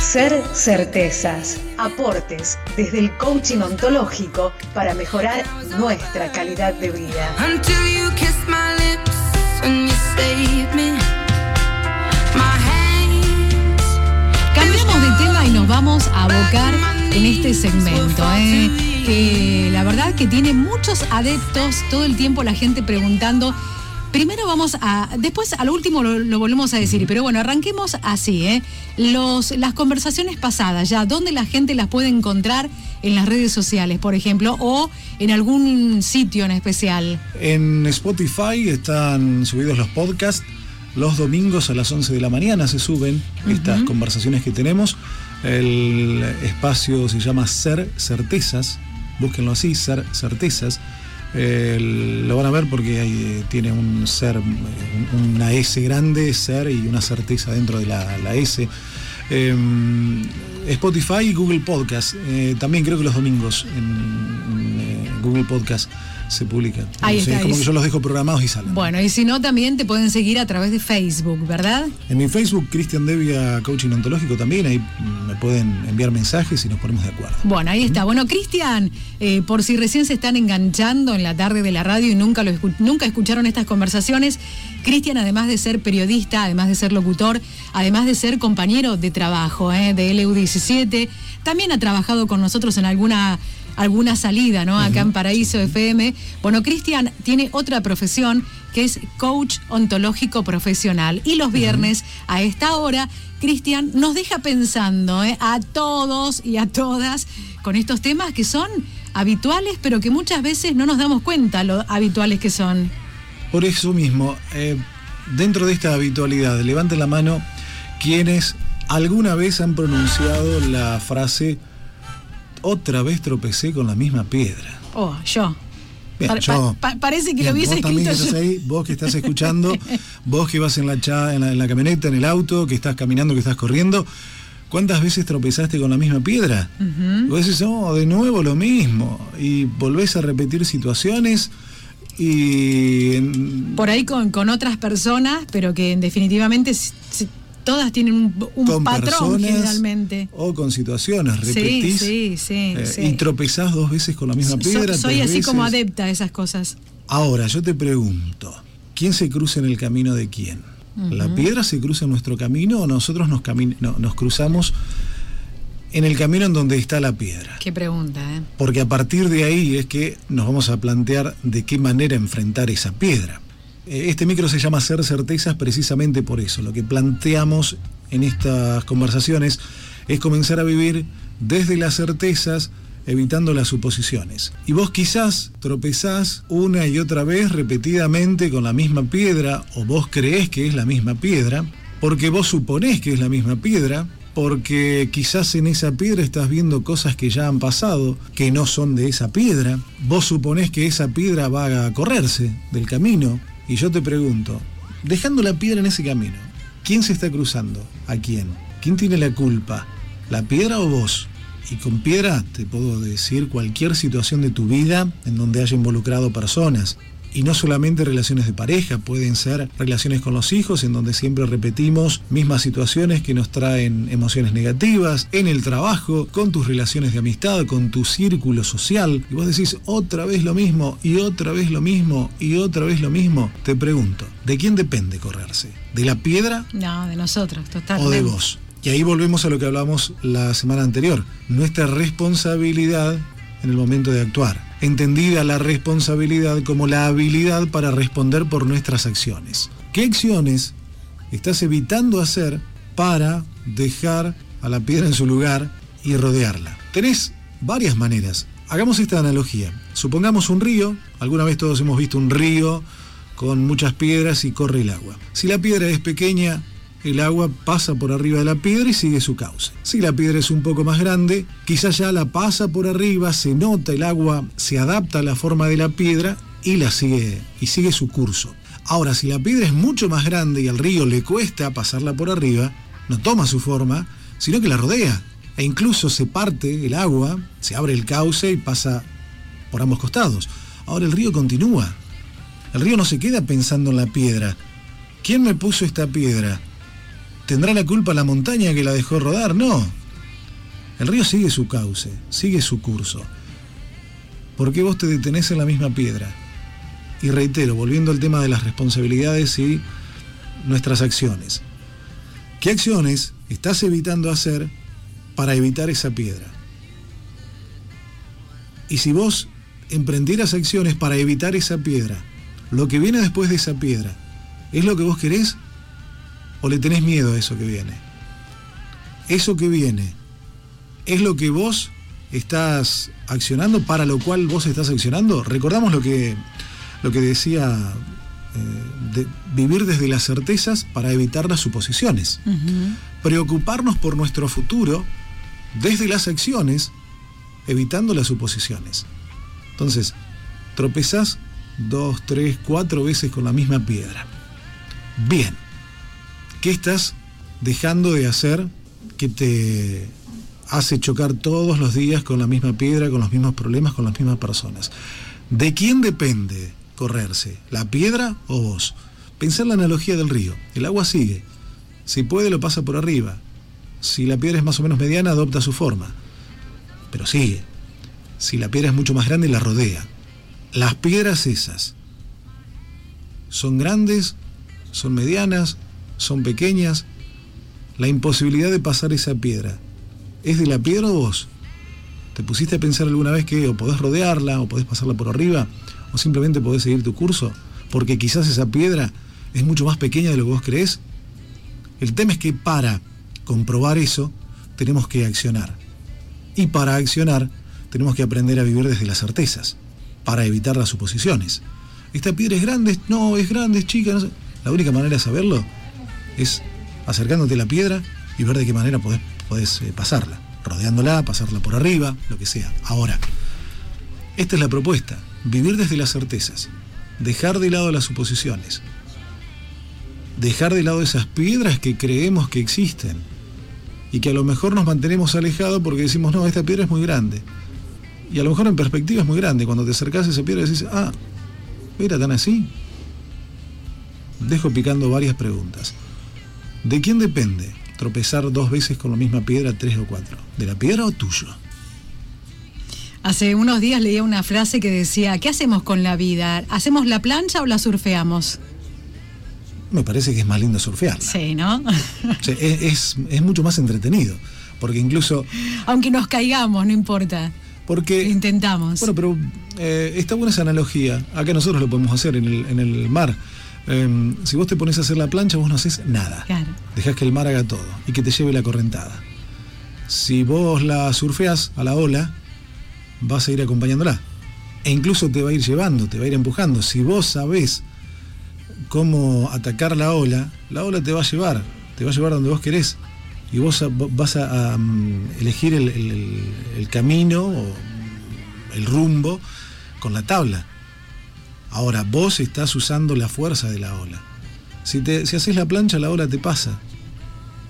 Ser certezas, aportes desde el coaching ontológico para mejorar nuestra calidad de vida. Cambiamos de tema y nos vamos a abocar en este segmento, ¿eh? que la verdad que tiene muchos adeptos, todo el tiempo la gente preguntando. Primero vamos a, después a lo último lo, lo volvemos a decir, pero bueno, arranquemos así, ¿eh? Los, las conversaciones pasadas, ya, ¿dónde la gente las puede encontrar en las redes sociales, por ejemplo, o en algún sitio en especial? En Spotify están subidos los podcasts. Los domingos a las 11 de la mañana se suben estas conversaciones que tenemos. El espacio se llama Ser Certezas. Búsquenlo así, Ser Certezas. El- lo van a ver porque eh, tiene un ser, eh, un- una S grande, ser y una certeza dentro de la, la S. Em, Spotify y Google Podcast. Eh, también creo que los domingos en, en, eh, Google Podcast se publican. Ahí está, es como ahí que yo los dejo programados y salen. Bueno, y si no, también te pueden seguir a través de Facebook, ¿verdad? En mi Facebook, Cristian Devia Coaching Ontológico también, ahí mm, me pueden enviar mensajes y nos ponemos de acuerdo. Bueno, ahí está. Bueno, Cristian, eh, por si recién se están enganchando en la tarde de la radio y nunca, lo escu- nunca escucharon estas conversaciones, Cristian, además de ser periodista, además de ser locutor, además de ser compañero de trabajo eh, de LU17, también ha trabajado con nosotros en alguna alguna salida, ¿no? Acá en Paraíso FM. Bueno, Cristian tiene otra profesión que es coach ontológico profesional. Y los viernes, a esta hora, Cristian nos deja pensando ¿eh? a todos y a todas con estos temas que son habituales, pero que muchas veces no nos damos cuenta lo habituales que son. Por eso mismo, eh, dentro de esta habitualidad, levanten la mano quienes alguna vez han pronunciado la frase otra vez tropecé con la misma piedra. Oh, yo. Bien, Pa- yo- pa- pa- parece que Bien, lo hubiese vos también escrito que estás yo. ahí, vos que estás escuchando, vos que vas en la, cha- en la, en la camioneta, en el auto, que estás caminando, que estás corriendo, ¿cuántas veces tropezaste con la misma piedra? Vos decís, oh, de nuevo lo mismo, y volvés a repetir situaciones y... en- Por ahí con, con otras personas, pero que en definitivamente todas tienen un, un con patrón generalmente. o con situaciones, repetís sí, sí, eh, sí. y tropezás dos veces con la misma So- piedra. soy tres así como adepta a esas cosas. Ahora, yo te pregunto, ¿quién se cruza en el camino de quién? ¿La piedra se cruza en nuestro camino o nosotros nos, no, nos cruzamos en el camino en donde está la piedra? Qué pregunta, ¿eh? Porque a partir de ahí es que nos vamos a plantear de qué manera enfrentar esa piedra. Eh, Este micro se llama Ser Certezas precisamente por eso. Lo que planteamos en estas conversaciones es comenzar a vivir desde las certezas, evitando las suposiciones. Y vos quizás tropezás una y otra vez repetidamente con la misma piedra, o vos creés que es la misma piedra, porque vos suponés que es la misma piedra, porque quizás en esa piedra estás viendo cosas que ya han pasado, que no son de esa piedra, vos suponés que esa piedra va a correrse del camino, y yo te pregunto, dejando la piedra en ese camino, ¿quién se está cruzando? ¿A quién? ¿Quién tiene la culpa? ¿La piedra o vos? Y con piedra te puedo decir cualquier situación de tu vida en donde haya involucrado personas. Y no solamente relaciones de pareja, pueden ser relaciones con los hijos, en donde siempre repetimos mismas situaciones que nos traen emociones negativas, en el trabajo, con tus relaciones de amistad, con tu círculo social. Y vos decís otra vez lo mismo, y otra vez lo mismo, y otra vez lo mismo. Te pregunto, ¿de quién depende correrse? ¿De la piedra No, de nosotros, o totalmente. de vos. Y ahí volvemos a lo que hablamos la semana anterior, nuestra responsabilidad en el momento de actuar. Entendida la responsabilidad como la habilidad para responder por nuestras acciones. ¿Qué acciones estás evitando hacer para dejar a la piedra en su lugar y rodearla? Tenés varias maneras. Hagamos esta analogía. Supongamos un río, alguna vez todos hemos visto un río con muchas piedras y corre el agua. Si la piedra es pequeña, el agua pasa por arriba de la piedra y sigue su cauce. Si la piedra es un poco más grande, quizás ya la pasa por arriba, se nota el agua, se adapta a la forma de la piedra y la sigue y sigue su curso. Ahora, si la piedra es mucho más grande y al río le cuesta pasarla por arriba, no toma su forma, sino que la rodea. E incluso se parte el agua, se abre el cauce y pasa por ambos costados. Ahora el río continúa. El río no se queda pensando en la piedra. ¿Quién me puso esta piedra? ¿Tendrá la culpa la montaña que la dejó rodar? No. El río sigue su cauce, sigue su curso. ¿Por qué vos te detenés en la misma piedra? Y reitero, volviendo al tema de las responsabilidades y nuestras acciones. ¿Qué acciones estás evitando hacer para evitar esa piedra? Y si vos emprendieras acciones para evitar esa piedra, lo que viene después de esa piedra, ¿es lo que vos querés? ¿O le tenés miedo a eso que viene? Eso que viene, ¿es lo que vos estás accionando, para lo cual vos estás accionando? Recordamos lo que, lo que decía eh, de vivir desde las certezas para evitar las suposiciones. Preocuparnos por nuestro futuro desde las acciones, evitando las suposiciones. Entonces, tropezás dos, tres, cuatro veces con la misma piedra. Bien, ¿qué estás dejando de hacer que te hace chocar todos los días con la misma piedra, con los mismos problemas, con las mismas personas? ¿De quién depende correrse? ¿La piedra o vos? Pensar la analogía del río. El agua sigue. Si puede, lo pasa por arriba. Si la piedra es más o menos mediana, adopta su forma. Pero sigue. Si la piedra es mucho más grande, la rodea. Las piedras esas son grandes, son medianas, son pequeñas. La imposibilidad de pasar esa piedra, ¿es de la piedra o vos? ¿Te pusiste a pensar alguna vez que o podés rodearla, o podés pasarla por arriba, o simplemente podés seguir tu curso? Porque quizás esa piedra es mucho más pequeña de lo que vos creés. El tema es que para comprobar eso, tenemos que accionar. Y para accionar, tenemos que aprender a vivir desde las certezas, para evitar las suposiciones. ¿Esta piedra es grande? No, es grande, chica. La única manera de saberlo es acercándote a la piedra y ver de qué manera podés, eh, pasarla. Rodeándola, pasarla por arriba, lo que sea. Ahora, esta es la propuesta. Vivir desde las certezas. Dejar de lado las suposiciones. Dejar de lado esas piedras que creemos que existen y que a lo mejor nos mantenemos alejados porque decimos, no, esta piedra es muy grande. Y a lo mejor en perspectiva es muy grande. Cuando te acercas a esa piedra decís, ah, ¿era tan así? Dejo picando varias preguntas. ¿De quién depende tropezar dos veces con la misma piedra, tres o cuatro? ¿De la piedra o tuyo? Hace unos días leía una frase que decía, ¿qué hacemos con la vida? ¿Hacemos la plancha o la surfeamos? Me parece que es más lindo surfearla. Sí, ¿no? Sí, es, es- es mucho más entretenido. Porque incluso. Aunque nos caigamos, no importa. Porque. Intentamos. Bueno, pero eh, está buena esa analogía. Acá nosotros lo podemos hacer en el, en el mar. Eh, si vos te pones a hacer la plancha, vos no haces nada. Claro. Dejás que el mar haga todo y que te lleve la correntada. Si vos la surfeas a la ola, vas a ir acompañándola. E incluso te va a ir llevando, te va a ir empujando. Si vos sabés cómo atacar la ola, la ola te va a llevar, te va a llevar donde vos querés. Y vos vas a, a, mm, elegir el, el- el camino o el rumbo con la tabla. Ahora, vos estás usando la fuerza de la ola. Si, te, si haces la plancha, la ola te pasa.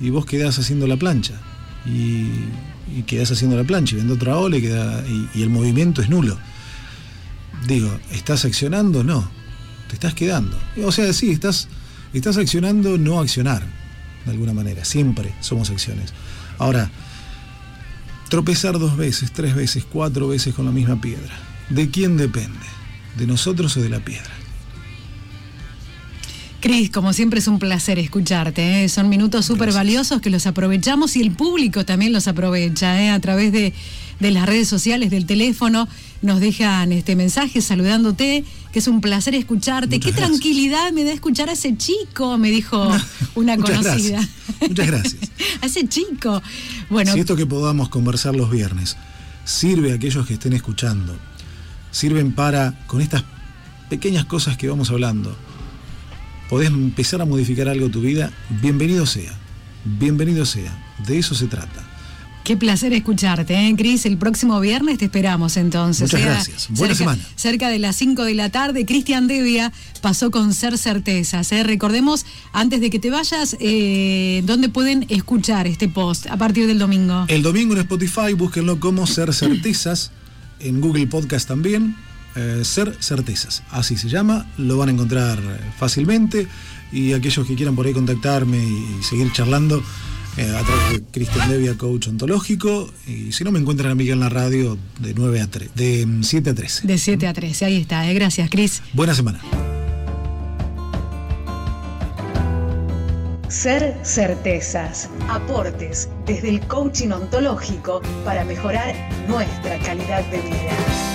Y vos quedás haciendo la plancha. Y, y quedás haciendo la plancha y viendo otra ola y, el movimiento es nulo. Digo, ¿estás accionando? No. Te estás quedando. O sea, sí, estás, estás accionando no accionar, de alguna manera. Siempre somos acciones. Ahora, tropezar dos veces, tres veces, cuatro veces con la misma piedra. ¿De quién depende? ¿De nosotros o de la piedra? Cris, como siempre es un placer escucharte. ¿eh? Son minutos súper valiosos que los aprovechamos y el público también los aprovecha ¿eh? a través de, de las redes sociales, del teléfono. Nos dejan este mensaje saludándote, que es un placer escucharte. Muchas Qué gracias. tranquilidad me da escuchar a ese chico, me dijo una Muchas conocida. gracias. Muchas gracias. a ese chico. Bueno, Si esto que podamos conversar los viernes sirve a aquellos que estén escuchando, sirven para, con estas pequeñas cosas que vamos hablando, podés empezar a modificar algo tu vida, bienvenido sea. Bienvenido sea. De eso se trata. Qué placer escucharte, ¿eh, Cris? El próximo viernes te esperamos entonces. Muchas ¿eh? gracias. Buena cerca, semana. Cerca de las 5 de la tarde, Cristian Devia pasó con Ser Certezas. ¿eh? Recordemos, antes de que te vayas, eh, ¿dónde pueden escuchar este post a partir del domingo? El domingo en Spotify, búsquenlo como Ser Certezas, en Google Podcast también, eh, Ser Certezas. Así se llama, lo van a encontrar fácilmente y aquellos que quieran por ahí contactarme y seguir charlando eh, a través de Cristian Devia, coach ontológico. Y si no, me encuentran a Miguel en la radio de 9 a 3, de 7 a 13. De 7 a 13, ahí está. Eh. Gracias, Cris. Buena semana. Ser certezas, aportes desde el coaching ontológico para mejorar nuestra calidad de vida.